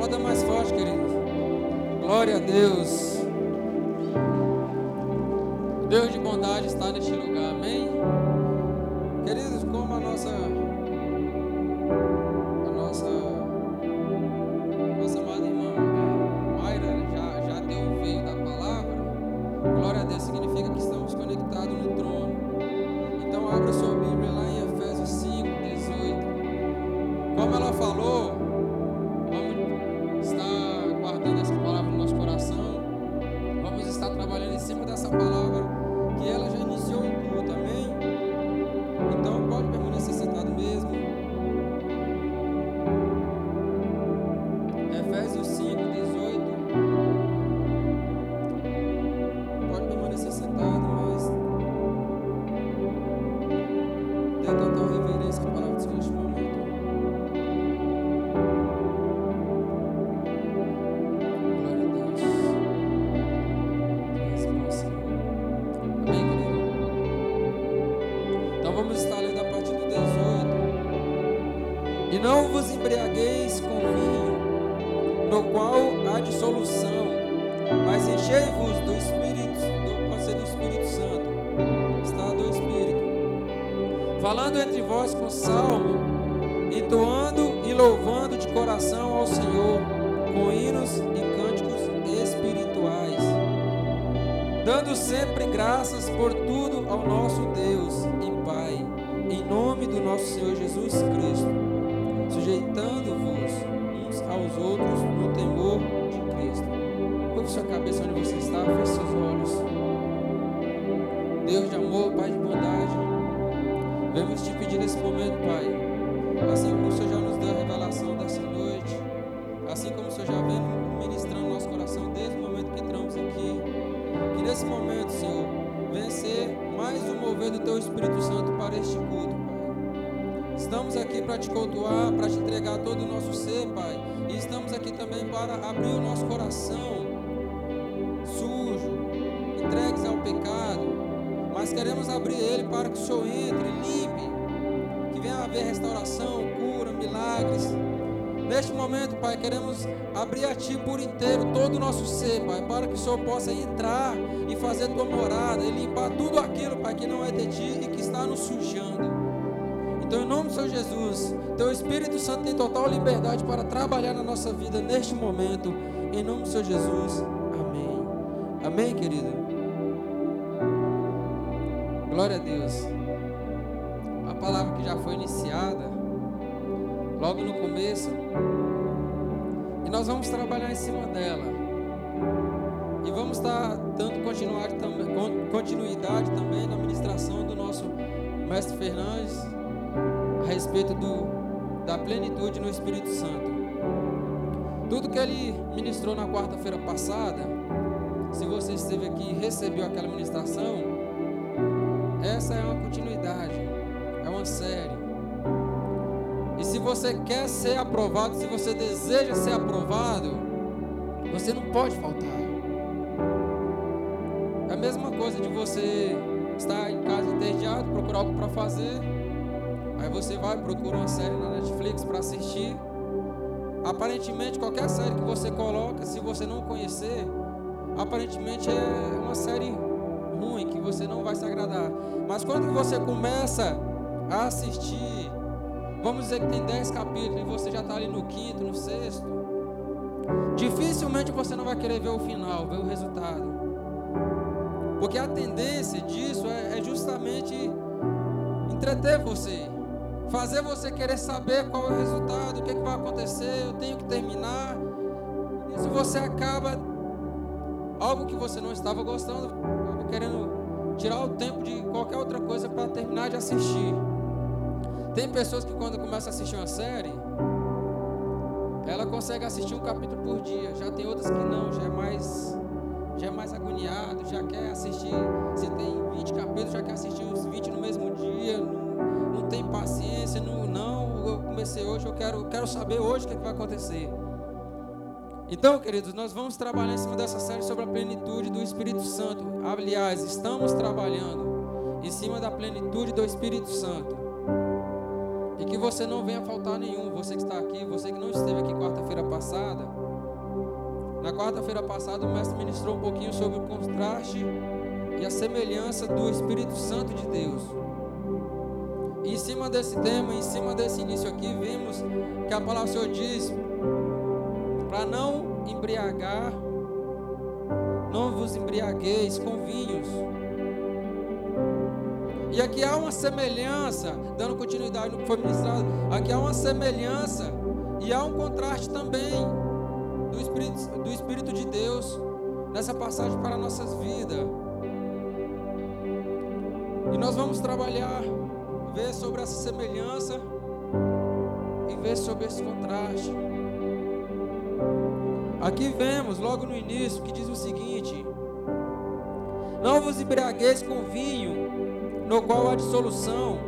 Pode dar mais forte, querido. Glória a Deus. Deus de bondade está neste lugar, amém? Queridos, como a nossa por tudo ao nosso Deus e Pai, em nome do nosso Senhor Jesus Cristo, sujeitando-vos uns aos outros no temor de Cristo. Curve sua cabeça onde você está, feche seus olhos. Deus de amor, Pai de bondade, vemos te pedir nesse momento, Pai, assim como o Senhor já nos deu a revelação para te cultuar, para te entregar todo o nosso ser, Pai. E estamos aqui também para abrir o nosso coração sujo, entregues ao pecado. Mas queremos abrir ele para que o Senhor entre, limpe, que venha haver restauração, cura, milagres. Neste momento, Pai, queremos abrir a Ti por inteiro todo o nosso ser, Pai, para que o Senhor possa entrar e fazer Tua morada e limpar tudo aquilo, Pai, que não é de Ti e que está nos sujando. Então, em nome do Senhor Jesus, Teu Espírito Santo tem total liberdade para trabalhar na nossa vida neste momento. Em nome do Senhor Jesus, amém. Amém, querido? Glória a Deus. A palavra que já foi iniciada, logo no começo, e nós vamos trabalhar em cima dela. E vamos estar dando continuidade também, na ministração do nosso mestre Fernandes a respeito do, da plenitude no Espírito Santo. Tudo que ele ministrou na quarta-feira passada, se você esteve aqui e recebeu aquela ministração, essa é uma continuidade, é uma série. E se você quer ser aprovado, se você deseja ser aprovado, você não pode faltar. É a mesma coisa de você estar em casa entediado, procurar algo para fazer. Aí você vai, procura uma série na Netflix para assistir. Aparentemente, qualquer série que você coloca, se você não conhecer, aparentemente é uma série ruim, que você não vai se agradar. Mas quando você começa a assistir, vamos dizer que tem 10 capítulos e você já está ali no quinto, no sexto, dificilmente você não vai querer ver o final, ver o resultado. Porque a tendência disso é, é justamente entreter você, fazer você querer saber qual é o resultado, o que, que vai acontecer, eu tenho que terminar. Isso você acaba algo que você não estava gostando, acaba querendo tirar o tempo de qualquer outra coisa para terminar de assistir. Tem pessoas que quando começam a assistir uma série, ela consegue assistir um capítulo por dia. Já tem outras que não, já é mais já é mais agoniado, já quer assistir, se tem 20 capítulos, já quer assistir os 20 no mesmo dia, não tem paciência, não, não, eu comecei hoje, eu quero, quero saber hoje o que, é que vai acontecer. Então, queridos, nós vamos trabalhar em cima dessa série sobre a plenitude do Espírito Santo. Aliás, estamos trabalhando em cima da plenitude do Espírito Santo. E que você não venha faltar nenhum, você que está aqui, você que não esteve aqui quarta-feira passada. Na quarta-feira passada, o mestre ministrou um pouquinho sobre o contraste e a semelhança do Espírito Santo de Deus. Em cima desse tema, em cima desse início aqui, vimos que a palavra do Senhor diz para não embriagar, não vos embriagueis com vinhos. E aqui há uma semelhança, dando continuidade no que foi ministrado, aqui há uma semelhança e há um contraste também do Espírito, do Espírito de Deus nessa passagem para nossas vidas. E nós vamos trabalhar ver sobre essa semelhança e ver sobre esse contraste. Aqui vemos logo no início que diz o seguinte: Não vos embriagueis com vinho, no qual há dissolução.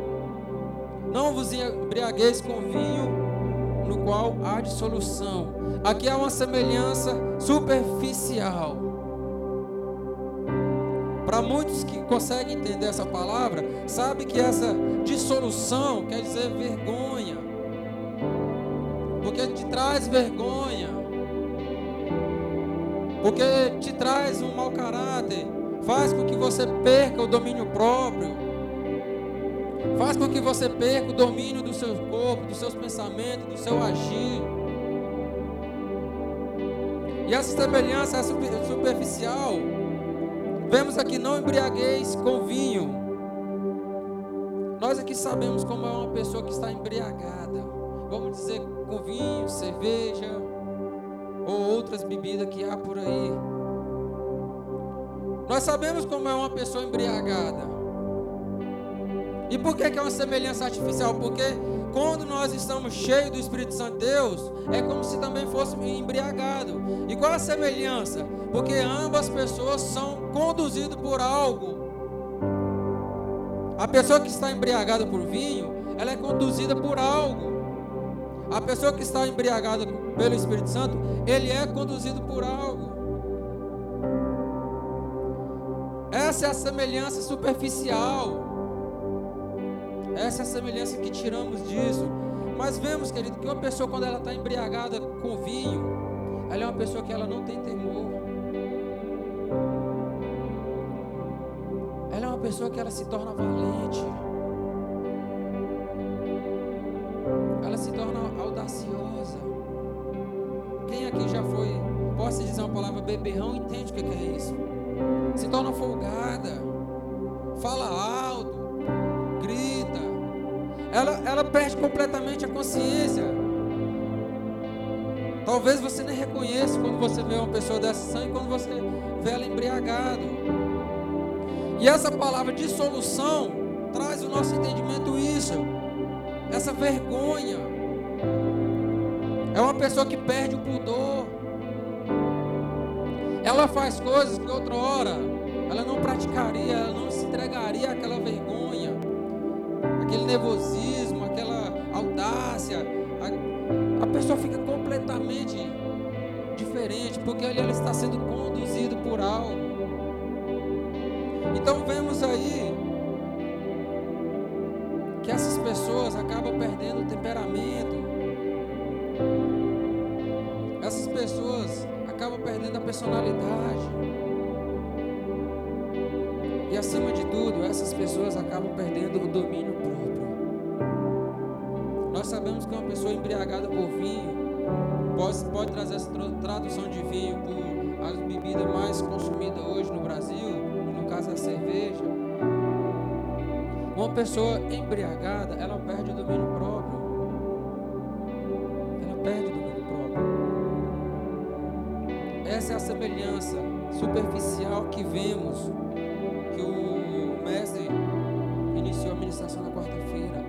Não vos embriagueis com vinho, no qual há dissolução. Aqui há uma semelhança superficial. Para muitos que conseguem entender essa palavra, sabe que essa dissolução quer dizer vergonha. Porque te traz vergonha. Porque te traz um mau caráter, faz com que você perca o domínio próprio. Faz com que você perca o domínio do seu corpo, dos seus pensamentos, do seu agir. E essa semelhança é superficial Vemos aqui: não embriagueis com vinho. Nós aqui sabemos como é uma pessoa que está embriagada. Vamos dizer com vinho, cerveja ou outras bebidas que há por aí. Nós sabemos como é uma pessoa embriagada. E por que, que é uma semelhança artificial? Porque quando nós estamos cheios do Espírito Santo de Deus, é como se também fosse embriagado. E qual a semelhança? Porque ambas pessoas são conduzidas por algo. A pessoa que está embriagada por vinho, ela é conduzida por algo. A pessoa que está embriagada pelo Espírito Santo, ele é conduzido por algo. Essa é a semelhança superficial. Essa é a semelhança que tiramos disso. Mas vemos, querido, que uma pessoa quando ela está embriagada com vinho, ela é uma pessoa que ela não tem temor. Ela é uma pessoa que ela se torna valente. Ela se torna audaciosa. Quem aqui já foi, posso dizer uma palavra beberrão, entende o que é isso? Se torna folgada, fala alto, ela, ela perde completamente a consciência. Talvez você nem reconheça quando você vê uma pessoa dessa sangue, quando você vê ela embriagado. E essa palavra dissolução traz o nosso entendimento isso. Essa vergonha. É uma pessoa que perde o pudor. Ela faz coisas que outra hora ela não praticaria, ela não se entregaria àquela vergonha aquele nervosismo, aquela audácia, a, a pessoa fica completamente diferente, porque ali ela está sendo conduzida por algo. Então vemos aí que essas pessoas acabam perdendo o temperamento. Essas pessoas acabam perdendo a personalidade. Acima de tudo, essas pessoas acabam perdendo o domínio próprio. Nós sabemos que uma pessoa embriagada por vinho pode, pode trazer essa tradução de vinho por as bebidas mais consumidas hoje no Brasil, no caso a cerveja. Uma pessoa embriagada, ela perde o domínio próprio. Ela perde o domínio próprio. Essa é a semelhança superficial que vemos que o mestre iniciou a ministração na quarta-feira.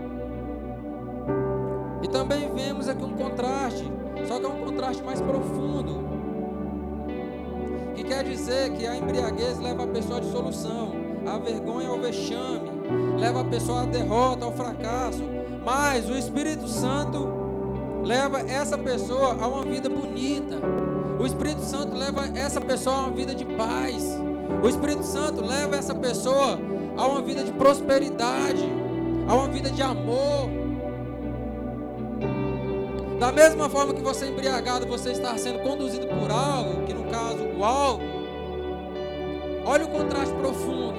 E também vemos aqui um contraste, só que é um contraste mais profundo. Que quer dizer que a embriaguez leva a pessoa à dissolução, a vergonha ao vexame, leva a pessoa à derrota, ao fracasso. Mas o Espírito Santo leva essa pessoa a uma vida bonita. O Espírito Santo leva essa pessoa a uma vida de paz. O Espírito Santo leva essa pessoa a uma vida de prosperidade, a uma vida de amor. Da mesma forma que você é embriagado, você está sendo conduzido por algo, que no caso o algo. Olha o contraste profundo.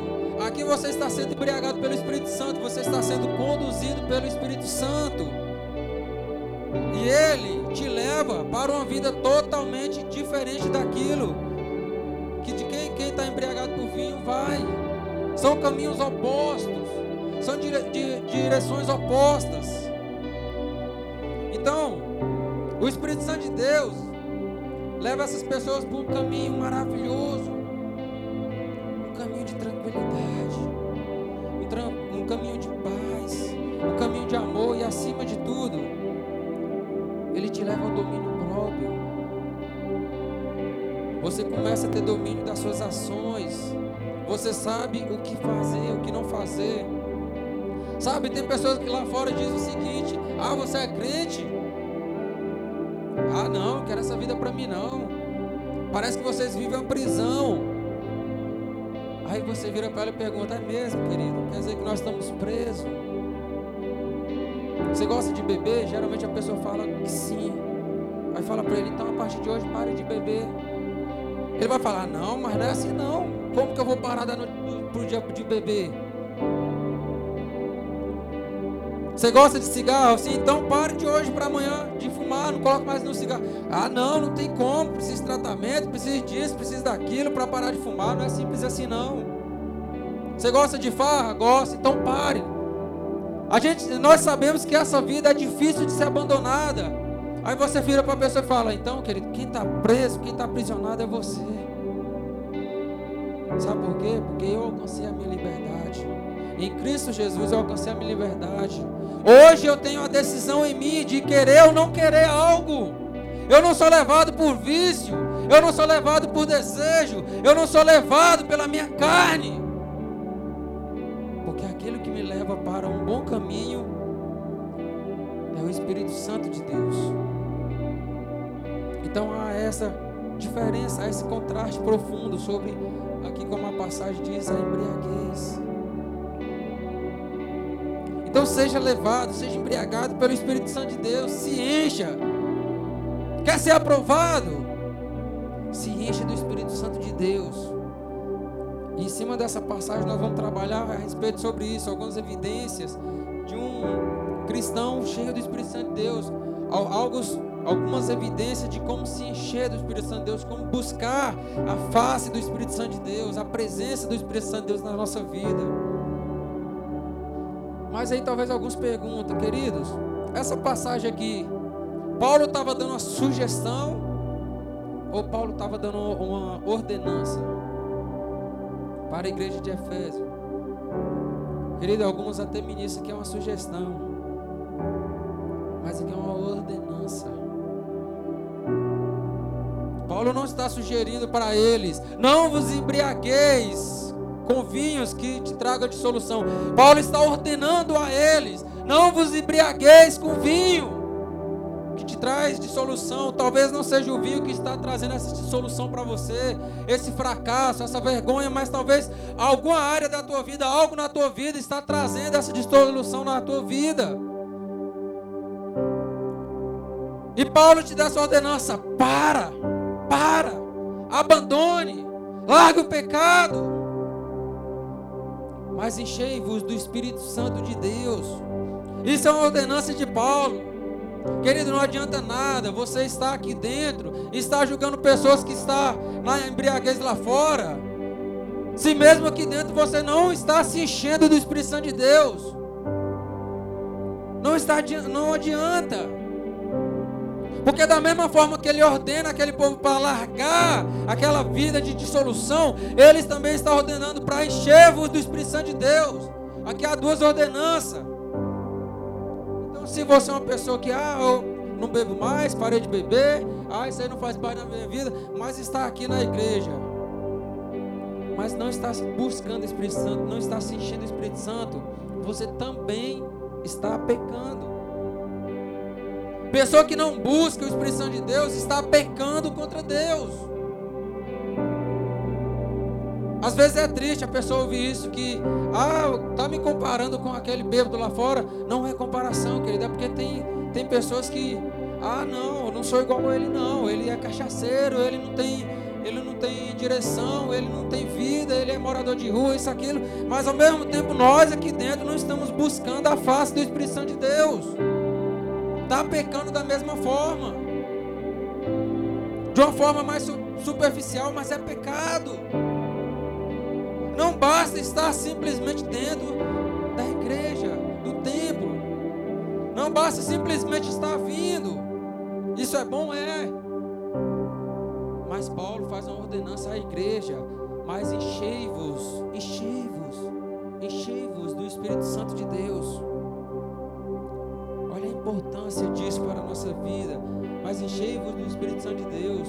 Aqui você está sendo embriagado pelo Espírito Santo, você está sendo conduzido pelo Espírito Santo. E ele te leva para uma vida totalmente diferente daquilo embriagado por vinho vai. São caminhos opostos, são dire, di, direções opostas. Então, o Espírito Santo de Deus leva essas pessoas por um caminho maravilhoso, um caminho de tranquilidade, um, um caminho de paz, começa a ter domínio das suas ações. Você sabe o que fazer, o que não fazer. Sabe, tem pessoas que lá fora dizem o seguinte: Ah, você é crente? Ah, não, quero essa vida para mim não. Parece que vocês vivem uma prisão. Aí você vira para ela e pergunta: É mesmo, querido? Quer dizer que nós estamos presos? Você gosta de beber? Geralmente a pessoa fala que sim. Aí fala para ele: Então a partir de hoje pare de beber. Ele vai falar: Não, mas não é assim não. Como que eu vou parar da noite pro dia de beber? Você gosta de cigarro? Sim, então pare de hoje para amanhã de fumar, não coloque mais no cigarro. Ah, não, não tem como, precisa de tratamento, precisa disso, precisa daquilo para parar de fumar. Não é simples assim não. Você gosta de farra? Gosta, então pare. A gente, nós sabemos que essa vida é difícil de ser abandonada. Aí você vira para a pessoa e fala: Então, querido, quem está preso, quem está aprisionado é você. Sabe por quê? Porque eu alcancei a minha liberdade. Em Cristo Jesus eu alcancei a minha liberdade. Hoje eu tenho a decisão em mim de querer ou não querer algo. Eu não sou levado por vício, eu não sou levado por desejo, eu não sou levado pela minha carne. Porque aquele que me leva para um bom caminho é o Espírito Santo de Deus. Então há essa diferença, há esse contraste profundo sobre aqui como a passagem diz, a embriaguez. Então seja levado, seja embriagado pelo Espírito Santo de Deus, se encha. Quer ser aprovado? Se encha do Espírito Santo de Deus. E em cima dessa passagem nós vamos trabalhar a respeito sobre isso, algumas evidências de um cristão cheio do Espírito Santo de Deus, alguns, algumas evidências de como se encher do Espírito Santo de Deus, como buscar a face do Espírito Santo de Deus, a presença do Espírito Santo de Deus na nossa vida. Mas aí talvez alguns perguntam, queridos, essa passagem aqui, Paulo estava dando uma sugestão ou Paulo estava dando uma ordenança para a igreja de Efésio? Querido, alguns até ministram que é uma sugestão, mas aqui é uma ordenança. Paulo não está sugerindo para eles, não vos embriagueis com vinhos que te tragam dissolução. Paulo está ordenando a eles: não vos embriagueis com vinho que te traz dissolução. Talvez não seja o vinho que está trazendo essa dissolução para você, esse fracasso, essa vergonha, mas talvez alguma área da tua vida, algo na tua vida está trazendo essa dissolução na tua vida. E Paulo te dá essa ordenança: para, para, abandone, largue o pecado mas enchei-vos do Espírito Santo de Deus. Isso é uma ordenança de Paulo. Querido, não adianta nada você estar aqui dentro, estar julgando pessoas que estão na embriaguez lá fora. Se mesmo aqui dentro você não está se enchendo do Espírito Santo de Deus. Não está não adianta. Porque da mesma forma que ele ordena aquele povo para largar aquela vida de dissolução, eles também estão ordenando para encher-vos do Espírito Santo de Deus. Aqui há duas ordenanças. Então, se você é uma pessoa que, ah, eu não bebo mais, parei de beber, ah, isso aí não faz parte da minha vida, mas está aqui na igreja, mas não está buscando o Espírito Santo, não está se enchendo do Espírito Santo, você também está pecando. Pessoa que não busca o Espírito Santo de Deus está pecando contra Deus. Às vezes é triste a pessoa ouvir isso, que, ah, tá me comparando com aquele bêbado lá fora. Não é comparação, querido, é porque tem, tem pessoas que Ah, não, eu não sou igual a ele não. Ele é cachaceiro, ele não tem, ele não tem direção, ele não tem vida, ele é morador de rua, isso aquilo. Mas ao mesmo tempo nós aqui dentro não estamos buscando a face do Espírito Santo de Deus. Está pecando da mesma forma. De uma forma mais superficial, mas é pecado. Não basta estar simplesmente dentro da igreja, do templo. Não basta simplesmente estar vindo. Isso é bom, é. Mas Paulo faz uma ordenança à igreja. Mas enchei-vos, enchei-vos, enchei-vos do Espírito Santo de Deus. Importância disso para a nossa vida. Mas enchei-vos do Espírito Santo de Deus.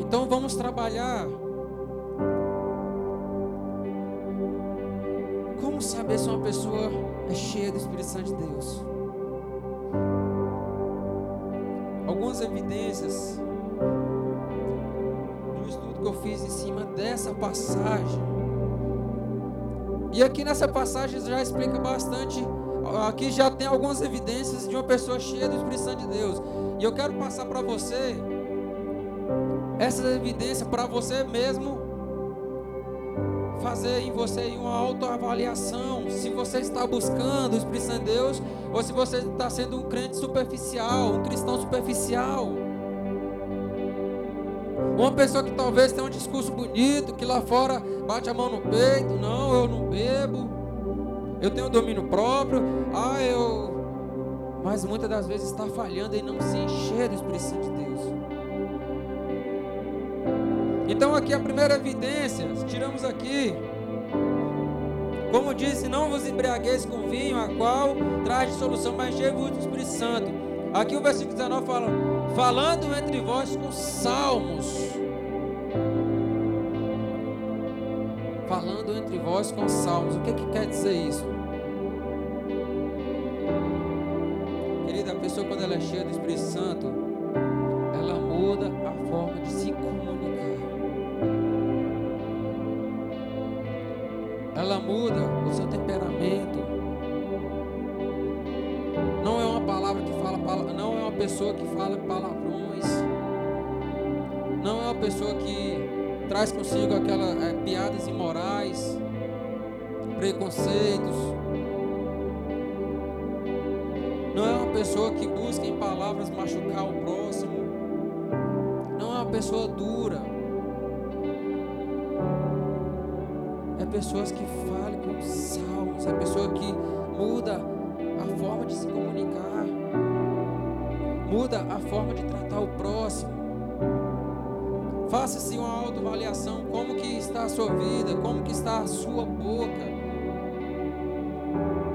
Então vamos trabalhar Como saber se uma pessoa é cheia do Espírito Santo de Deus? Algumas evidências do estudo que eu fiz em cima dessa passagem. E aqui nessa passagem já explica bastante. Aqui já tem algumas evidências de uma pessoa cheia do Espírito Santo de Deus. E eu quero passar para você essa evidência para você mesmo fazer em você uma autoavaliação se você está buscando o Espírito Santo de Deus ou se você está sendo um crente superficial, um cristão superficial. Uma pessoa que talvez tenha um discurso bonito, que lá fora bate a mão no peito, não, eu não bebo, eu tenho domínio próprio, ah, eu. Mas muitas das vezes está falhando em não se encher do Espírito Santo de Deus. Então aqui a primeira evidência, tiramos aqui. Como disse, não vos embriagueis com vinho, a qual traz solução, mas enchei-vos do Espírito Santo. Aqui o versículo 19 fala, falando entre vós com salmos. Falando entre vós com salmos. O que, que quer dizer isso? Querida, a pessoa quando ela é cheia do Espírito Santo, ela muda a forma de se ela muda o seu temperamento. Não é uma palavra que fala, não é uma pessoa que fala palavrões. Não é uma pessoa que traz consigo aquelas é, piadas imorais, preconceitos. Não é uma pessoa que busca em palavras machucar o próximo. Não é uma pessoa dura. pessoas que falam com salmos, é pessoa que muda a forma de se comunicar, muda a forma de tratar o próximo. Faça-se uma autoavaliação, como que está a sua vida, como que está a sua boca.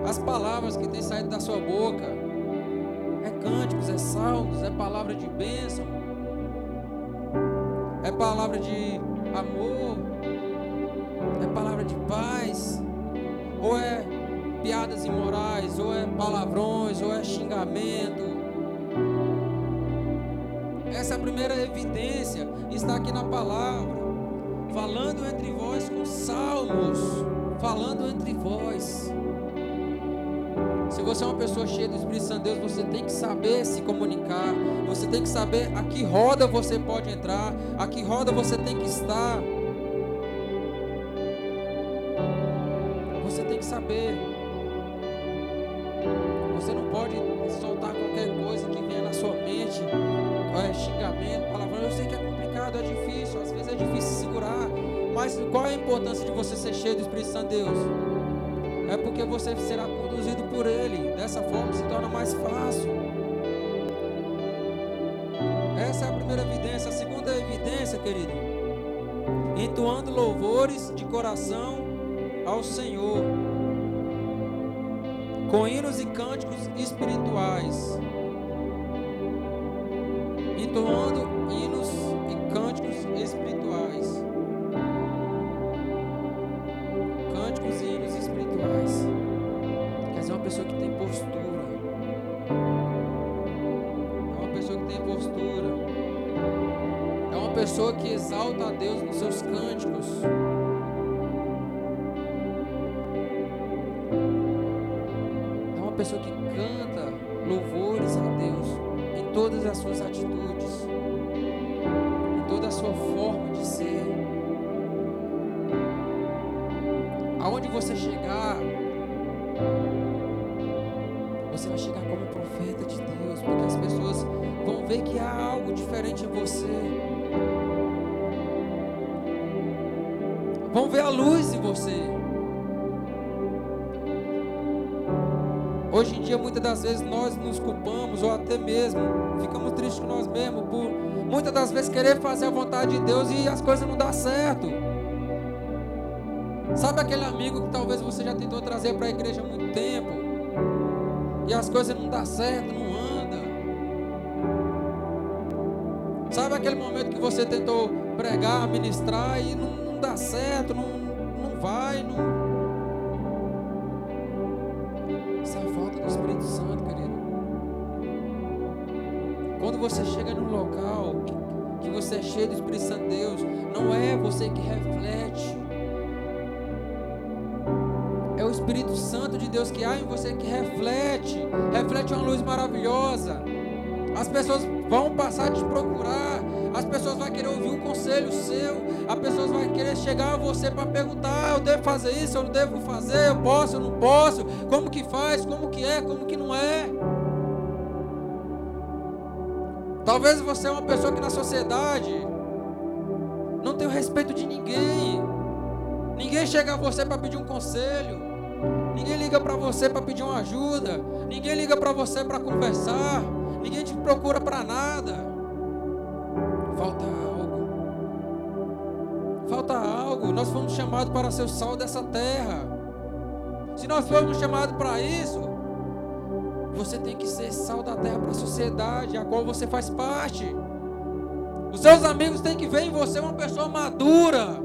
As palavras que têm saído da sua boca é cânticos, é salmos, é palavra de bênção, é palavra de amor, é palavra de paz, ou é piadas imorais, ou é palavrões, ou é xingamento. Primeira evidência, está aqui na palavra, falando entre vós com salmos, falando entre vós. Se você é uma pessoa cheia do Espírito Santo de Deus, você tem que saber se comunicar, você tem que saber a que roda você pode entrar, a que roda você tem que estar. Ser cheio do Espírito Santo de Deus? É porque você será conduzido por Ele. Dessa forma se torna mais fácil. Essa é a primeira evidência. A segunda evidência, querido, entoando louvores de coração ao Senhor com hinos e cânticos espirituais, entoando hinos e cânticos espirituais. Pessoa que exalta a Deus nos seus cânticos. Vão ver a luz em você. Hoje em dia, muitas das vezes, nós nos culpamos, ou até mesmo ficamos tristes com nós mesmos, por muitas das vezes querer fazer a vontade de Deus e as coisas não dão certo. Sabe aquele amigo que talvez você já tentou trazer para a igreja há muito tempo, e as coisas não dão certo, não anda. Sabe aquele momento que você tentou pregar, ministrar e não, não dá certo, não, não vai, não você chega num local que você é cheio do Espírito Santo de Deus, não é você que reflete. É o Espírito Santo de Deus que há em você que reflete, reflete uma luz maravilhosa. As pessoas vão passar a te procurar, as pessoas vão querer ouvir um conselho seu, as pessoas vão querer chegar a você para perguntar: eu devo fazer isso, eu não devo fazer, eu posso, eu não posso, como que faz, como que é, como que não é. Talvez você é uma pessoa que na sociedade não tem o respeito de ninguém. Ninguém chega a você para pedir um conselho. Ninguém liga para você para pedir uma ajuda. Ninguém liga para você para conversar. Ninguém te procura para nada. Nós fomos chamados para ser o sal dessa terra. Se nós fomos chamados para isso, você tem que ser sal da terra para a sociedade a qual você faz parte. Os seus amigos têm que ver em você uma pessoa madura.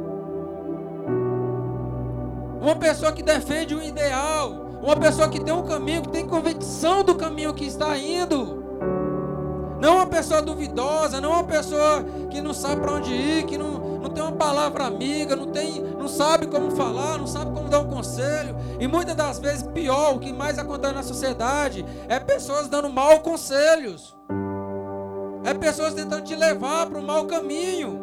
Uma pessoa que defende um ideal. Uma pessoa que tem um caminho, que tem convicção do caminho que está indo. Não uma pessoa duvidosa, não uma pessoa que não sabe para onde ir, que não, tem uma palavra amiga, não, tem, não sabe como falar, não sabe como dar um conselho. E muitas das vezes, pior, o que mais acontece na sociedade é pessoas dando mal conselhos. É pessoas tentando te levar para o mau caminho.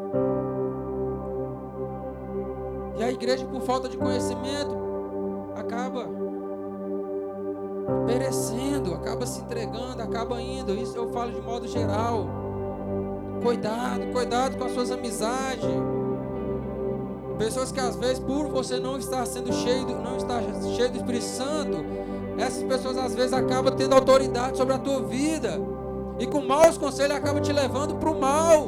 E a igreja, por falta de conhecimento, acaba perecendo, acaba se entregando, acaba indo. Isso eu falo de modo geral. Cuidado, cuidado com as suas amizades. Pessoas que às vezes, por você não estar sendo cheio, do, não estar cheio do Espírito Santo, essas pessoas às vezes acabam tendo autoridade sobre a tua vida. E com maus conselhos acabam te levando para o mal.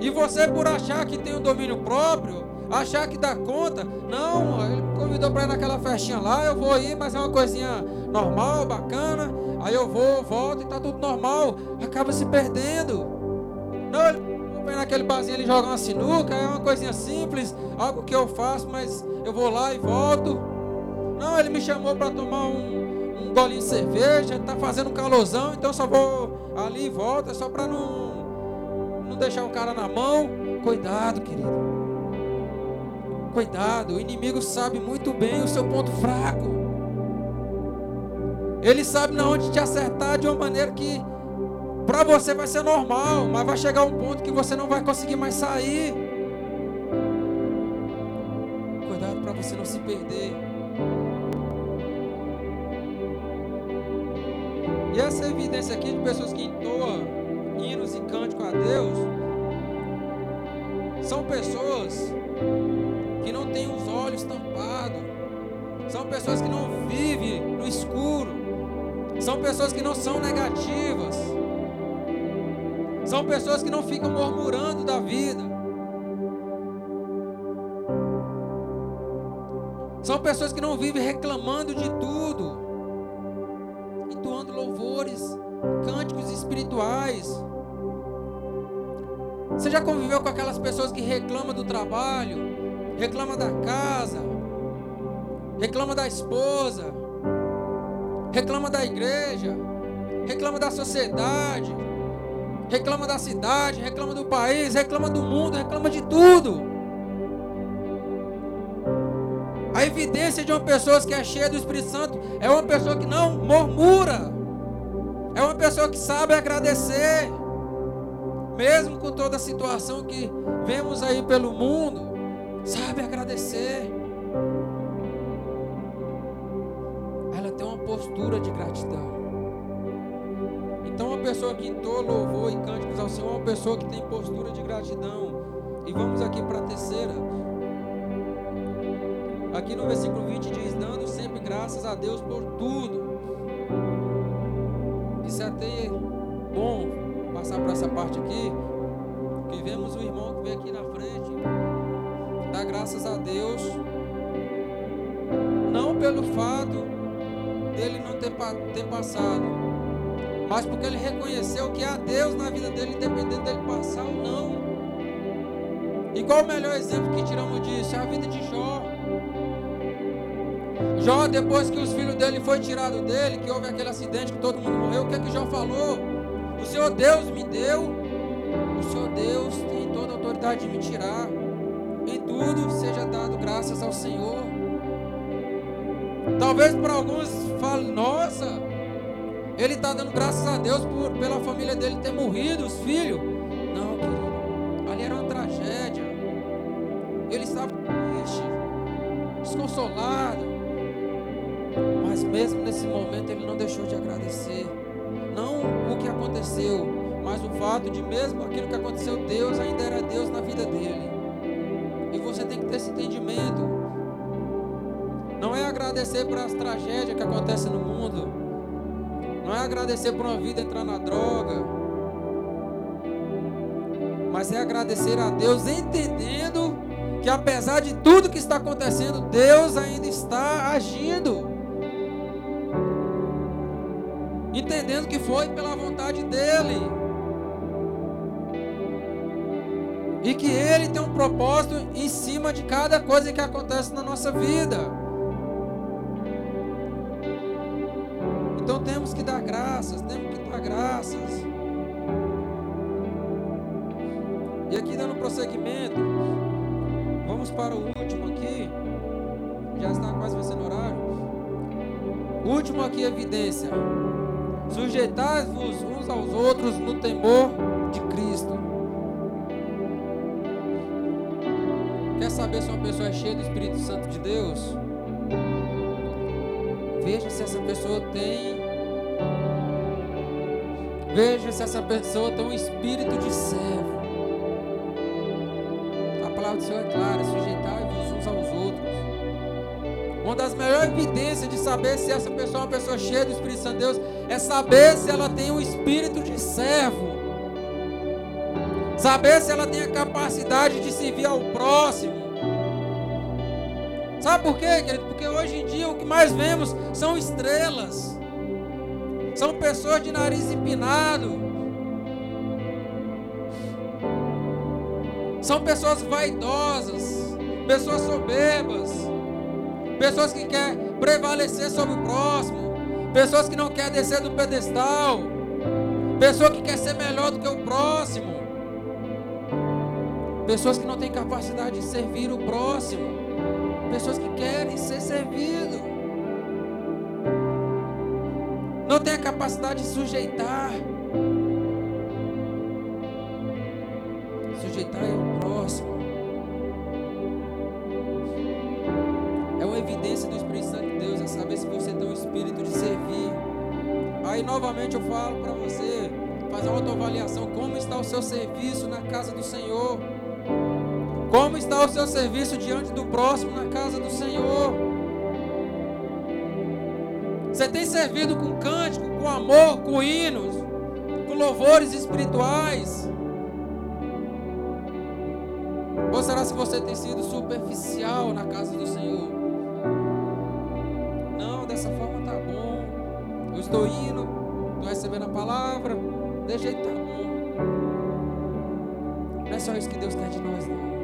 E você, por achar que tem o um domínio próprio, achar que dá conta, não, ele convidou para ir naquela festinha lá, eu vou ir, mas é uma coisinha normal, bacana. Aí eu vou, volto e tá tudo normal. Acaba se perdendo. Não, ele vai naquele barzinho ele joga uma sinuca, é uma coisinha simples, algo que eu faço, mas eu vou lá e volto. Não, ele me chamou para tomar um, um golinho de cerveja, tá fazendo um calorzão, então só vou ali e volto, é só para não, não deixar o cara na mão. Cuidado, querido. Cuidado, o inimigo sabe muito bem o seu ponto fraco. Ele sabe na onde te acertar de uma maneira que para você vai ser normal, mas vai chegar um ponto que você não vai conseguir mais sair. Cuidado para você não se perder. E essa evidência aqui de pessoas que entoam hinos e cânticos a Deus são pessoas que não têm os olhos tampados, são pessoas que não vivem no escuro, são pessoas que não são negativas. São pessoas que não ficam murmurando da vida. São pessoas que não vivem reclamando de tudo. Entoando louvores, cânticos espirituais. Você já conviveu com aquelas pessoas que reclamam do trabalho, reclamam da casa, reclamam da esposa, reclama da igreja, reclama da sociedade, reclama da cidade, reclama do país, reclama do mundo, reclama de tudo. A evidência de uma pessoa que é cheia do Espírito Santo é uma pessoa que não murmura, é uma pessoa que sabe agradecer, mesmo com toda a situação que vemos aí pelo mundo, sabe agradecer. Ela tem uma postura de gratidão. Uma pessoa que entoa louvor e cânticos ao Senhor uma pessoa que tem postura de gratidão. E vamos aqui para a terceira. Aqui no versículo 20 diz: Dando sempre graças a Deus por tudo. Isso é até bom passar por essa parte aqui. Que vemos o irmão que veio aqui na frente. Dar graças a Deus. Não pelo fato dele não ter, ter passado mas porque ele reconheceu que há Deus na vida dele, independente dele passar ou não. E qual o melhor exemplo que tiramos disso? É a vida de Jó. Jó, depois que os filhos dele foi tirado dele, que houve aquele acidente que todo mundo morreu, o que é que Jó falou? O Senhor Deus me deu, o Senhor Deus tem toda a autoridade de me tirar. Em tudo seja dado graças ao Senhor. Talvez para alguns fale, nossa, ele está dando graças a Deus por, pela família dele ter morrido, os filhos. Não, querido. Ali era uma tragédia. Ele estava triste, desconsolado. Mas mesmo nesse momento ele não deixou de agradecer. Não o que aconteceu, mas o fato de mesmo aquilo que aconteceu, Deus ainda era Deus na vida dele. E você tem que ter esse entendimento. Não é agradecer para as tragédias que acontecem no mundo. Não é agradecer por uma vida entrar na droga. Mas é agradecer a Deus entendendo que apesar de tudo que está acontecendo, Deus ainda está agindo. Entendendo que foi pela vontade dEle. E que Ele tem um propósito em cima de cada coisa que acontece na nossa vida. Então temos que dar graças, temos que dar graças. E aqui dando prosseguimento, vamos para o último aqui. Já está quase vencendo horário. O último aqui, evidência. Sujeitai-vos uns aos outros no temor de Cristo. Quer saber se uma pessoa é cheia do Espírito Santo de Deus? Veja se essa pessoa tem. Veja se essa pessoa tem um espírito de servo. A palavra do Senhor é clara: sujeitai-vos uns aos outros. Uma das melhores evidências de saber se essa pessoa é uma pessoa cheia do Espírito Santo de Deus é saber se ela tem um espírito de servo. Saber se ela tem a capacidade de servir ao próximo. Sabe por quê, querido? Porque hoje em dia o que mais vemos são estrelas. São pessoas de nariz empinado. São pessoas vaidosas, pessoas soberbas, pessoas que querem prevalecer sobre o próximo, pessoas que não querem descer do pedestal, pessoa que quer ser melhor do que o próximo, pessoas que não têm capacidade de servir o próximo. Pessoas que querem ser servidos. Não tem a capacidade de sujeitar. Sujeitar é o próximo. É uma evidência do Espírito Santo de Deus. É saber se você tem um espírito de servir. Aí novamente eu falo para você. Fazer uma autoavaliação. Como está o seu serviço na casa do Senhor? Como está o seu serviço diante do próximo na casa do Senhor? Você tem servido com cântico, com amor, com hinos, com louvores espirituais? Ou será se você tem sido superficial na casa do Senhor? Não, dessa forma tá bom. Eu estou indo, estou recebendo a palavra, de jeito tá bom. Não é só isso que Deus quer de nós, não.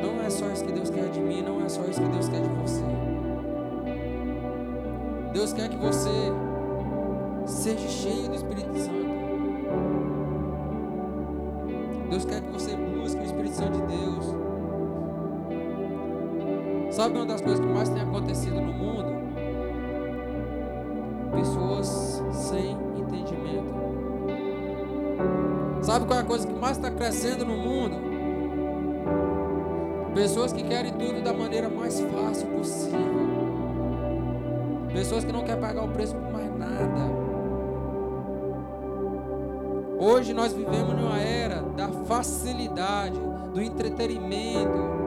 Não é só isso que Deus quer de mim, não é só isso que Deus quer de você. Deus quer que você seja cheio do Espírito Santo. Deus quer que você busque o Espírito Santo de Deus. Sabe uma das coisas que mais tem acontecido no mundo? Pessoas sem. Sabe qual é a coisa que mais está crescendo no mundo? Pessoas que querem tudo da maneira mais fácil possível. Pessoas que não querem pagar o preço por mais nada. Hoje nós vivemos numa era da facilidade, do entretenimento.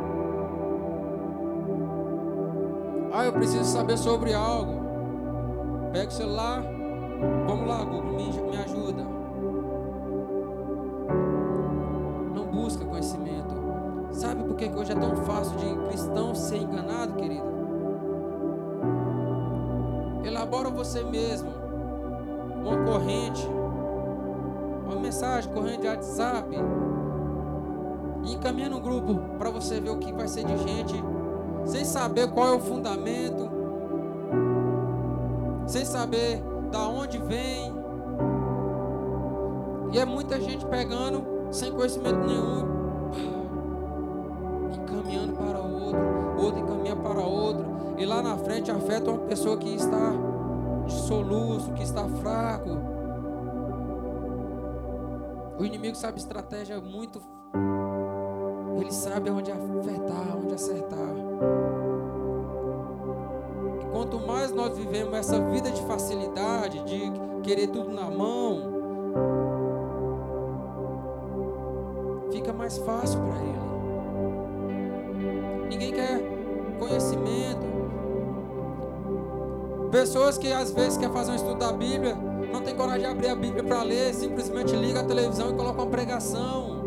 Ah, eu preciso saber sobre algo. Pega o celular, vamos lá, Google, me, me ajuda. Sabe por que hoje é tão fácil de cristão ser enganado, querido? Elabora você mesmo uma corrente uma mensagem correndo de WhatsApp e encaminha no grupo para você ver o que vai ser de gente, sem saber qual é o fundamento, sem saber da onde vem. E é muita gente pegando sem conhecimento nenhum, lá na frente afeta uma pessoa que está de soluço, que está fraco, o inimigo sabe estratégia muito. Ele sabe onde afetar, onde acertar. E quanto mais nós vivemos essa vida de facilidade, de querer tudo na mão, fica mais fácil para ele. Ninguém quer Pessoas que às vezes quer fazer um estudo da Bíblia, não tem coragem de abrir a Bíblia para ler, simplesmente liga a televisão e coloca uma pregação.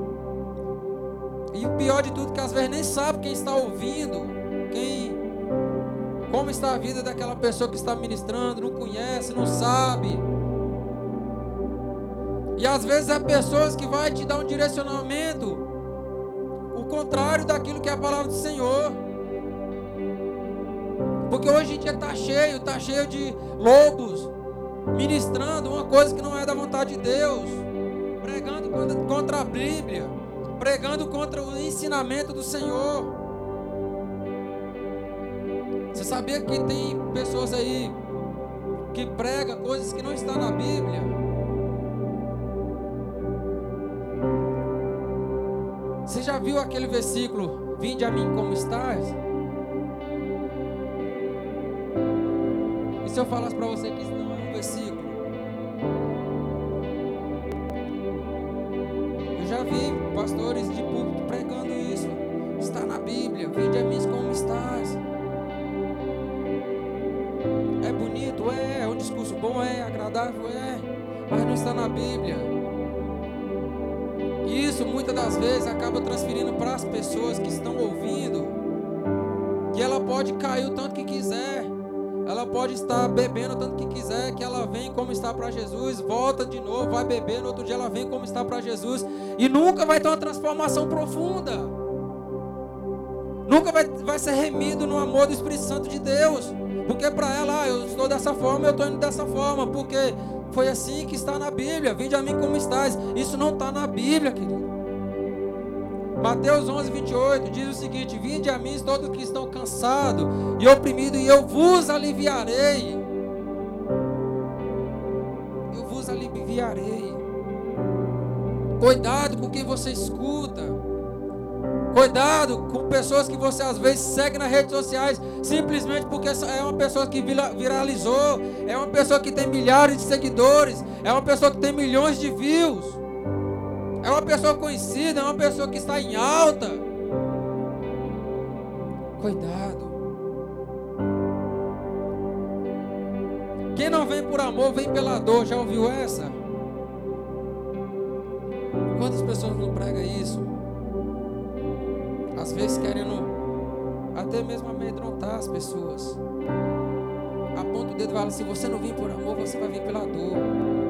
E o pior de tudo é que às vezes nem sabe quem está ouvindo, quem como está a vida daquela pessoa que está ministrando, não conhece, não sabe. E às vezes é pessoas que vai te dar um direcionamento o contrário daquilo que é a palavra do Senhor. Porque hoje em dia está cheio, está cheio de lobos, ministrando uma coisa que não é da vontade de Deus, pregando contra a Bíblia, pregando contra o ensinamento do Senhor. Você sabia que tem pessoas aí que pregam coisas que não estão na Bíblia? Você já viu aquele versículo: Vinde a mim como estás? Se eu falasse para você que não versículo. Eu já vi pastores de púlpito pregando isso. Está na Bíblia. Vinde a mim como estás. É bonito, é. É um discurso bom, é. Agradável, é. Mas não está na Bíblia. E isso muitas das vezes acaba transferindo para as pessoas que estão ouvindo. Que ela pode cair o tanto que quiser pode estar bebendo tanto que quiser, que ela vem como está para Jesus, volta de novo, vai beber, no outro dia ela vem como está para Jesus, e nunca vai ter uma transformação profunda. Nunca vai, vai ser remido no amor do Espírito Santo de Deus. Porque para ela, ah, eu estou dessa forma, eu estou indo dessa forma. Porque foi assim que está na Bíblia. Vinde a mim como estás. Isso não está na Bíblia, querido. Mateus 11, 28 diz o seguinte: Vinde a mim todos que estão cansados e oprimidos, e eu vos aliviarei. Eu vos aliviarei. Cuidado com quem você escuta. Cuidado com pessoas que você às vezes segue nas redes sociais simplesmente porque é uma pessoa que viralizou, é uma pessoa que tem milhares de seguidores, é uma pessoa que tem milhões de views. É uma pessoa conhecida, é uma pessoa que está em alta. Cuidado. Quem não vem por amor, vem pela dor. Já ouviu essa? Quantas pessoas não pregam isso? Às vezes querendo até mesmo amedrontar as pessoas. Aponta o dedo e fala: se você não vir por amor, você vai vir pela dor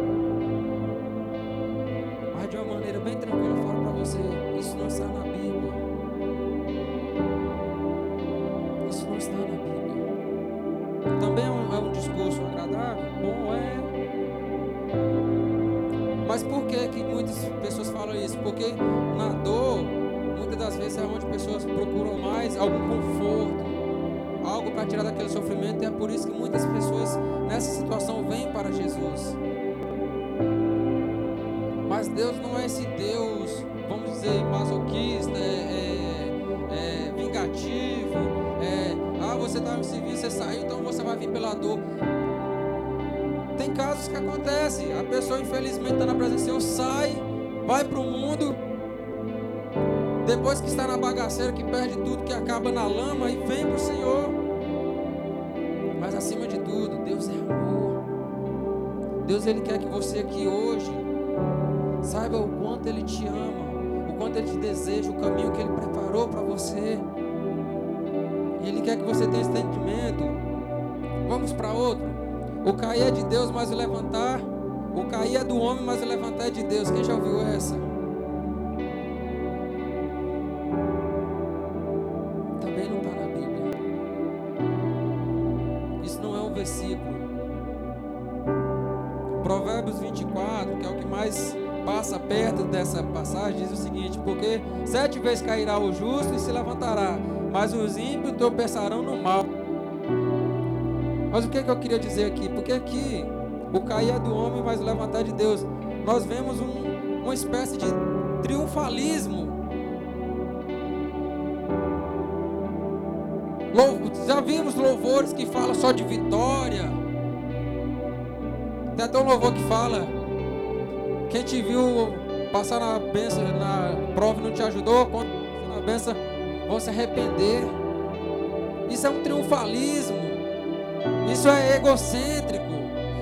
maneira bem tranquila, eu falo para você: isso não está na Bíblia. Isso não está na Bíblia. Também é um, é um discurso agradável? Bom, é. Mas por que, que muitas pessoas falam isso? Porque na dor, muitas das vezes é onde pessoas procuram mais algum conforto algo para tirar daquele sofrimento, e é por isso que muitas pessoas nessa situação vêm para Jesus. Mas Deus não é esse Deus, vamos dizer, masoquista, é, é, é vingativo. É, ah, você está no serviço, você saiu, então você vai vir pela dor. Tem casos que acontecem. A pessoa, infelizmente, está na presença. Eu sai, vai para o mundo. Depois que está na bagaceira, que perde tudo, que acaba na lama, e vem para o Senhor. Mas acima de tudo, Deus é amor. Deus ele quer que você aqui hoje saiba o quanto ele te ama, o quanto ele te deseja, o caminho que ele preparou para você. Ele quer que você tenha esse entendimento. Vamos para outro. O cair é de Deus, mas o levantar. O cair é do homem, mas o levantar é de Deus. Quem já ouviu essa? Passagem diz o seguinte: Porque sete vezes cairá o justo e se levantará, mas os ímpios tropeçarão no mal. Mas o que, é que eu queria dizer aqui? Porque aqui o cair é do homem, mas o levantar é de Deus. Nós vemos um, uma espécie de triunfalismo. Já vimos louvores que falam só de vitória. Tem até um louvor que fala quem te viu passar na benção, na prova não te ajudou, quando na benção, vão se arrepender. Isso é um triunfalismo. Isso é egocêntrico.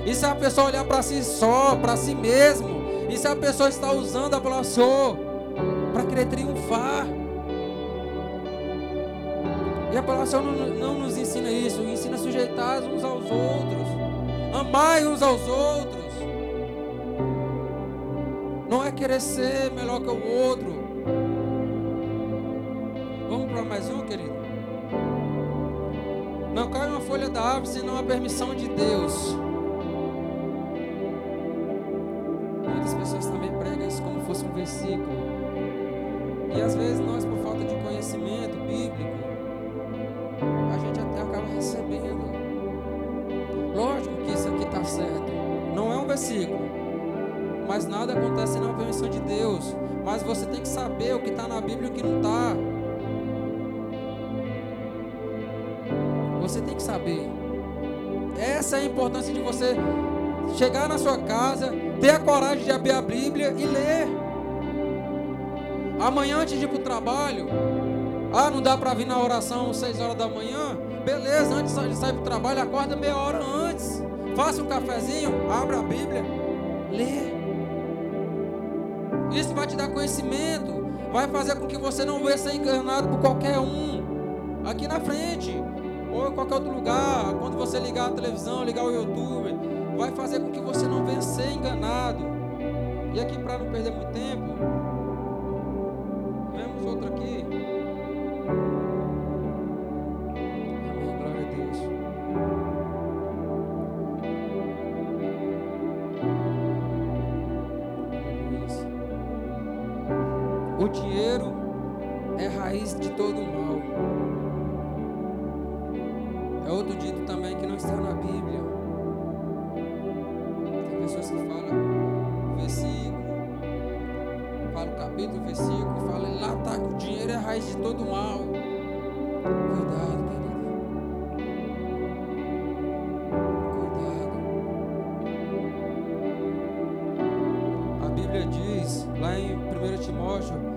Isso é a pessoa olhar para si só, para si mesmo. Isso é a pessoa estar usando a palavra Senhor para querer triunfar. E a palavra Senhor não, não nos ensina isso, ensina a sujeitar uns aos outros, amai uns aos outros. Querer ser melhor que o outro. Vamos para mais um, querido? Não cai uma folha da árvore senão a permissão de Deus. Muitas pessoas também pregam isso como fosse um versículo. E às vezes nós, por falta de conhecimento bíblico, a gente até acaba recebendo. Lógico que isso aqui está certo. Não é um versículo mas nada acontece na permissão de Deus. Mas você tem que saber o que está na Bíblia e o que não está. Você tem que saber. Essa é a importância de você chegar na sua casa, ter a coragem de abrir a Bíblia e ler. Amanhã, antes de ir para o trabalho, ah, não dá para vir na oração às 6 horas da manhã? Beleza, antes de sair para o trabalho, acorda meia hora antes. Faça um cafezinho, abra a Bíblia, lê. Isso vai te dar conhecimento, vai fazer com que você não venha ser enganado por qualquer um aqui na frente ou em qualquer outro lugar. Quando você ligar a televisão, ligar o YouTube, vai fazer com que você não venha ser enganado. E aqui para não perder muito tempo, vemos outro aqui. É outro dito também que não está na Bíblia. Tem pessoas que falam versículo, falam capítulo, versículo, falam lá tá que o dinheiro é raiz de todo mal. Cuidado, querido. Cuidado. A Bíblia diz lá em 1 Timóteo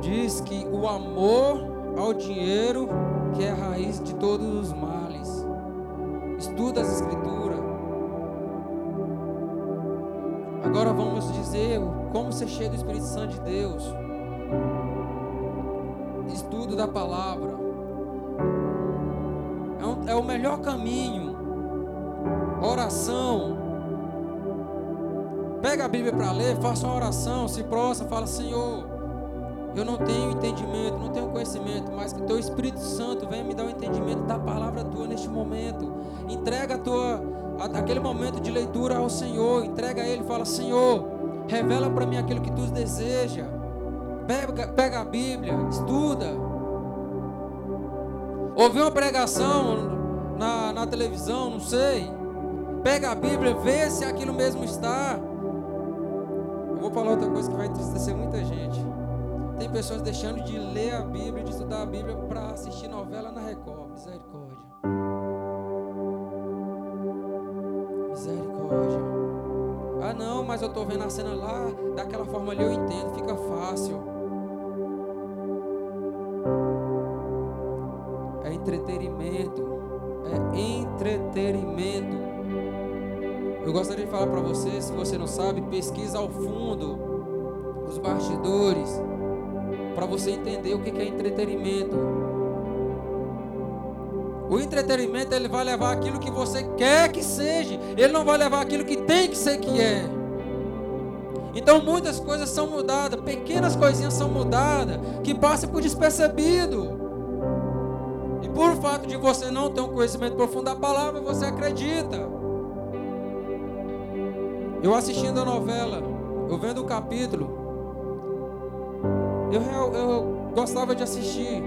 diz que o amor ao dinheiro que é a raiz de todos os males. Estuda as escrituras. Agora vamos dizer como ser cheio do Espírito Santo de Deus. Estudo da palavra. É, um, é o melhor caminho. Oração. Pega a Bíblia para ler, faça uma oração, se prostra, fala, Senhor, eu não tenho entendimento, não tenho conhecimento, mas que teu Espírito Santo venha me dar o entendimento da palavra tua neste momento. Entrega a tua aquele momento de leitura ao Senhor, entrega a ele, fala: "Senhor, revela para mim aquilo que tu deseja". Pega, pega a Bíblia, estuda. Ouvi uma pregação na, na televisão, não sei. Pega a Bíblia, vê se aquilo mesmo está. vou falar outra coisa que vai entristecer muita gente. Tem pessoas deixando de ler a Bíblia, de estudar a Bíblia para assistir novela na Record. Misericórdia. Misericórdia. Ah, não, mas eu estou vendo a cena lá, daquela forma ali eu entendo, fica fácil. É entretenimento. É entretenimento. Eu gostaria de falar para você, se você não sabe, pesquisa ao fundo os bastidores para você entender o que é entretenimento. O entretenimento ele vai levar aquilo que você quer que seja, ele não vai levar aquilo que tem que ser que é. Então muitas coisas são mudadas, pequenas coisinhas são mudadas, que passam por despercebido. E por fato de você não ter um conhecimento profundo da palavra, você acredita. Eu assistindo a novela, eu vendo o capítulo, eu, eu gostava de assistir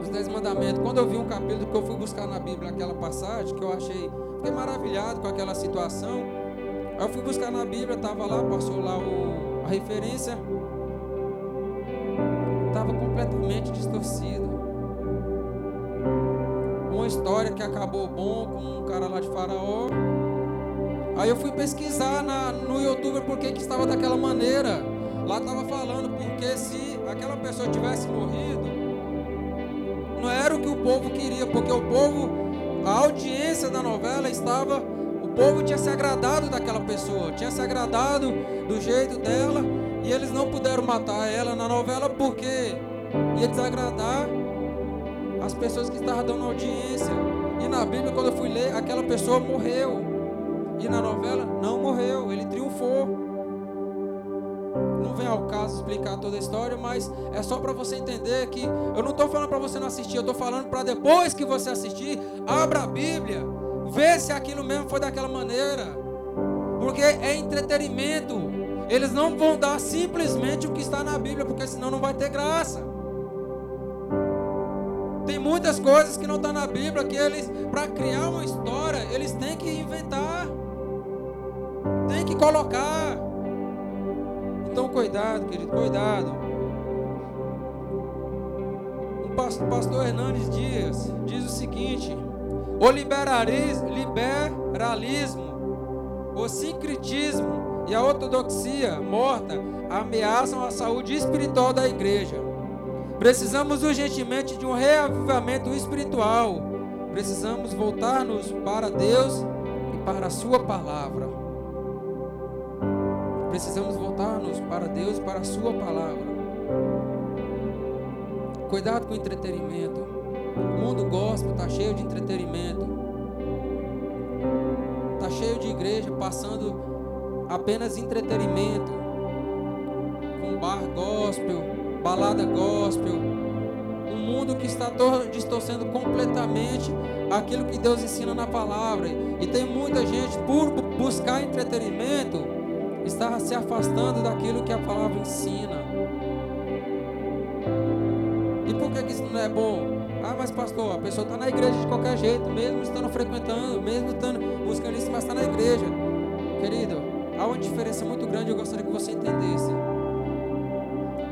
os Dez Mandamentos. Quando eu vi um capítulo que eu fui buscar na Bíblia, aquela passagem, que eu achei, fiquei maravilhado com aquela situação. Aí eu fui buscar na Bíblia, estava lá, passou lá o, a referência. Estava completamente distorcido. Uma história que acabou bom com um cara lá de Faraó. Aí eu fui pesquisar na, no YouTube por que, que estava daquela maneira. Lá estava falando porque se aquela pessoa tivesse morrido, não era o que o povo queria, porque o povo, a audiência da novela estava, o povo tinha se agradado daquela pessoa, tinha se agradado do jeito dela, e eles não puderam matar ela na novela porque ia desagradar as pessoas que estavam dando audiência. E na Bíblia, quando eu fui ler, aquela pessoa morreu. E na novela, não morreu, ele triunfou não vem ao caso explicar toda a história, mas é só para você entender que eu não estou falando para você não assistir, eu estou falando para depois que você assistir, abra a Bíblia, vê se aquilo mesmo foi daquela maneira, porque é entretenimento. Eles não vão dar simplesmente o que está na Bíblia, porque senão não vai ter graça. Tem muitas coisas que não estão tá na Bíblia que eles, para criar uma história, eles têm que inventar, têm que colocar. Então, cuidado, querido, cuidado. O pastor Hernandes Dias diz o seguinte: o liberalismo, o sincretismo e a ortodoxia morta ameaçam a saúde espiritual da igreja. Precisamos urgentemente de um reavivamento espiritual. Precisamos voltar-nos para Deus e para a Sua palavra. Precisamos voltar-nos para Deus, para a Sua palavra. Cuidado com o entretenimento. O mundo gospel está cheio de entretenimento. Está cheio de igreja passando apenas entretenimento. Com bar gospel, balada gospel. Um mundo que está distorcendo completamente aquilo que Deus ensina na palavra. E tem muita gente, por buscar entretenimento, está se afastando daquilo que a palavra ensina. E por que, isso não é bom? Ah, mas pastor, a pessoa está na igreja de qualquer jeito, mesmo estando frequentando, mesmo estando buscando isso, mas está na igreja. Querido, há uma diferença muito grande, eu gostaria que você entendesse.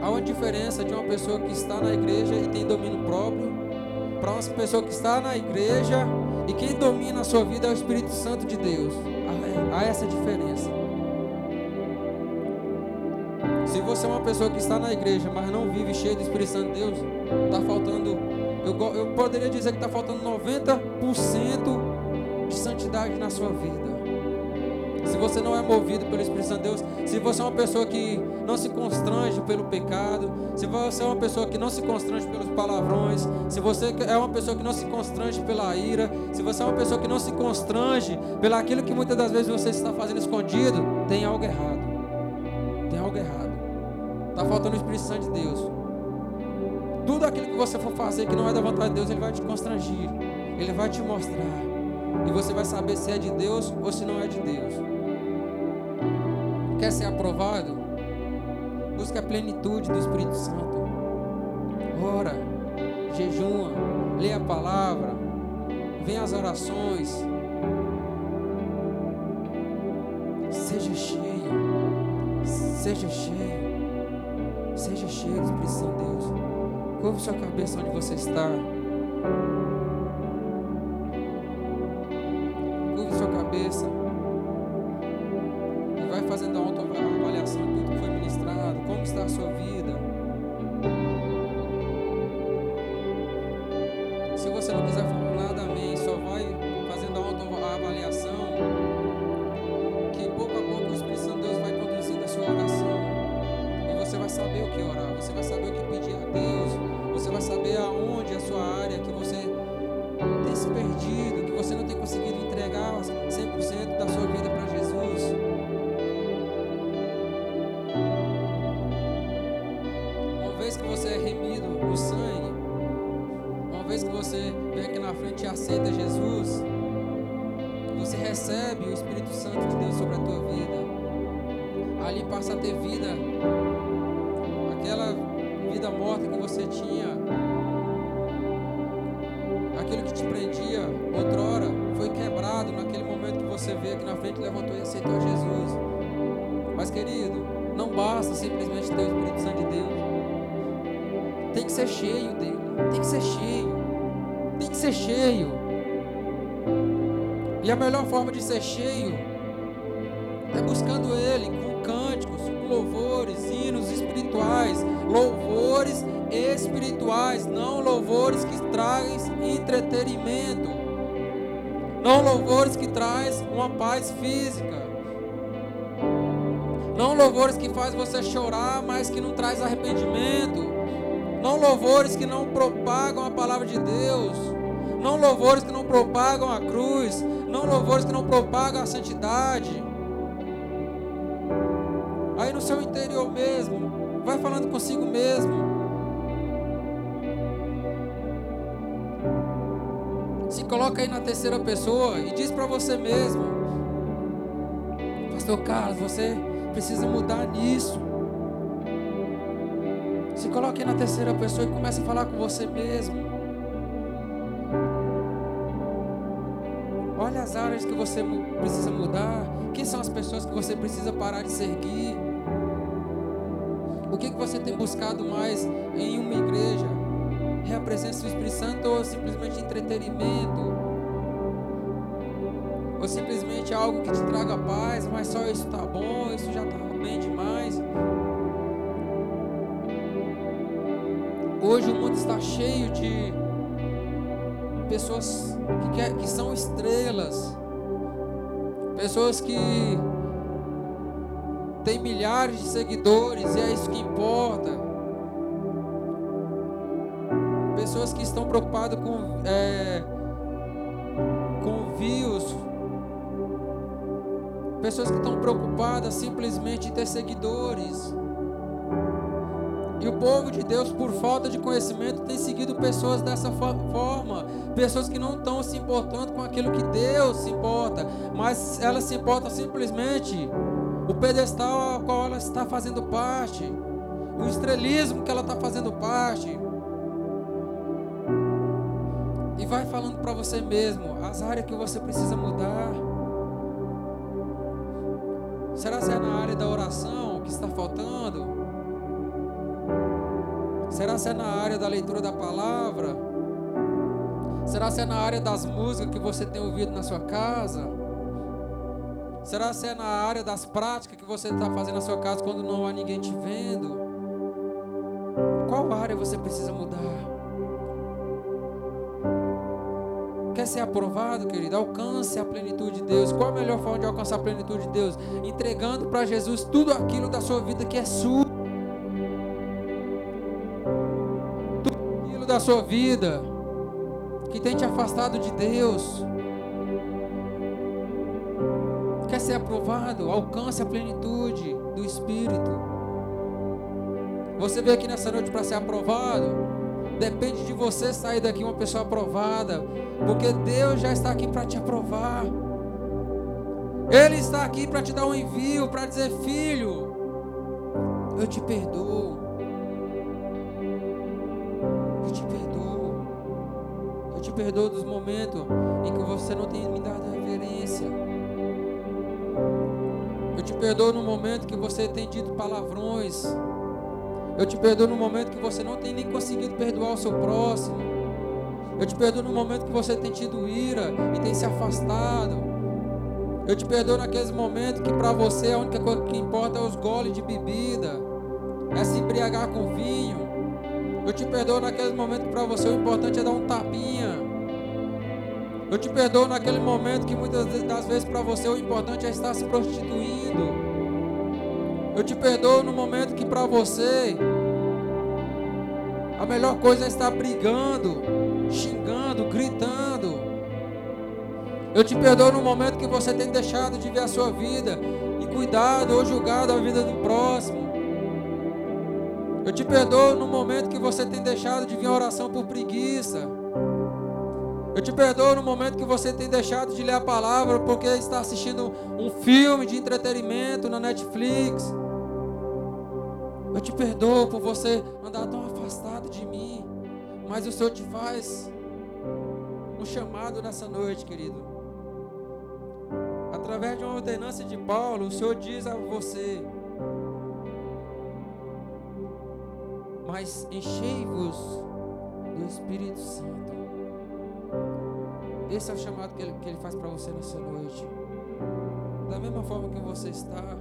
Há uma diferença de uma pessoa que está na igreja e tem domínio próprio, para uma pessoa que está na igreja e quem domina a sua vida é o Espírito Santo de Deus. Há essa diferença. Se você é uma pessoa que está na igreja, mas não vive cheio do Espírito Santo de Deus, está faltando, eu, eu poderia dizer que está faltando 90% de santidade na sua vida. Se você não é movido pelo Espírito Santo de Deus, se você é uma pessoa que não se constrange pelo pecado, se você é uma pessoa que não se constrange pelos palavrões, se você é uma pessoa que não se constrange pela ira, se você é uma pessoa que não se constrange pelo aquilo que muitas das vezes você está fazendo escondido, tem algo errado. Tem algo errado. Está faltando o Espírito Santo de Deus. Tudo aquilo que você for fazer que não é da vontade de Deus, Ele vai te constrangir. Ele vai te mostrar. E você vai saber se é de Deus ou se não é de Deus. Quer ser aprovado? Busque a plenitude do Espírito Santo. Ora, jejuma, lê a palavra, vem as orações. Seja cheio Seja cheio. Curva sua cabeça onde você está. Curva sua cabeça. E vai fazendo a autoavaliação de tudo que foi ministrado. Como está a sua vida. E a melhor forma de ser cheio é buscando Ele com cânticos, louvores, hinos espirituais, louvores espirituais, não louvores que trazem entretenimento, não louvores que traz uma paz física, não louvores que faz você chorar, mas que não traz arrependimento, não louvores que não propagam a palavra de Deus, não louvores que não propagam a cruz, não louvores que não propagam a santidade. Aí no seu interior mesmo, vai falando consigo mesmo. Se coloca aí na terceira pessoa e diz para você mesmo: Pastor Carlos, você precisa mudar nisso. Se coloque aí na terceira pessoa e comece a falar com você mesmo. As áreas que você precisa mudar. Quem são as pessoas que você precisa parar de seguir? O que, que você tem buscado mais em uma igreja? É a presença do Espírito Santo ou simplesmente entretenimento? Ou simplesmente algo que te traga paz, mas só isso está bom, isso já está bem demais? Hoje o mundo está cheio de pessoas que, quer, que são estrelas, pessoas que têm milhares de seguidores e é isso que importa. Pessoas que estão preocupadas com, é, com views, pessoas que estão preocupadas simplesmente em ter seguidores. E o povo de Deus, por falta de conhecimento, tem seguido pessoas dessa forma. Pessoas que não estão se importando com aquilo que Deus se importa, mas elas se importam simplesmente o pedestal ao qual ela está fazendo parte, o estrelismo que ela está fazendo parte. E vai falando para você mesmo as áreas que você precisa mudar. Será que é na área da oração que está faltando? Será se é na área da leitura da palavra? Será se é na área das músicas que você tem ouvido na sua casa? Será se é na área das práticas que você está fazendo na sua casa quando não há ninguém te vendo? Qual área você precisa mudar? Quer ser aprovado, querido? Alcance a plenitude de Deus. Qual a melhor forma de alcançar a plenitude de Deus? Entregando para Jesus tudo aquilo da sua vida que é sua. Da sua vida que tem te afastado de Deus. Quer ser aprovado? Alcance a plenitude do Espírito. Você veio aqui nessa noite para ser aprovado. Depende de você sair daqui uma pessoa aprovada, porque Deus já está aqui para te aprovar. Ele está aqui para te dar um envio, para dizer: Filho, eu te perdoo. Perdoa dos momentos em que você não tem me dado reverência. Eu te perdoo no momento que você tem dito palavrões. Eu te perdoo no momento que você não tem nem conseguido perdoar o seu próximo. Eu te perdoo no momento que você tem tido ira e tem se afastado. Eu te perdoo naqueles momentos que para você a única coisa que importa é os goles de bebida, é se embriagar com vinho. Eu te perdoo naqueles momentos que para você o importante é dar um tapinha. Eu te perdoo naquele momento que muitas das vezes para você o importante é estar se prostituindo. Eu te perdoo no momento que para você a melhor coisa é estar brigando, xingando, gritando. Eu te perdoo no momento que você tem deixado de ver a sua vida e cuidado ou julgado a vida do próximo. Eu te perdoo no momento que você tem deixado de vir a oração por preguiça. Eu te perdoo no momento que você tem deixado de ler a palavra porque está assistindo um filme de entretenimento na Netflix. Eu te perdoo por você andar tão afastado de mim. Mas o Senhor te faz um chamado nessa noite, querido. Através de uma ordenança de Paulo, o Senhor diz a você: mas enchei-vos do Espírito Santo. Esse é o chamado que ele, que ele faz para você nessa noite. Da mesma forma que você está,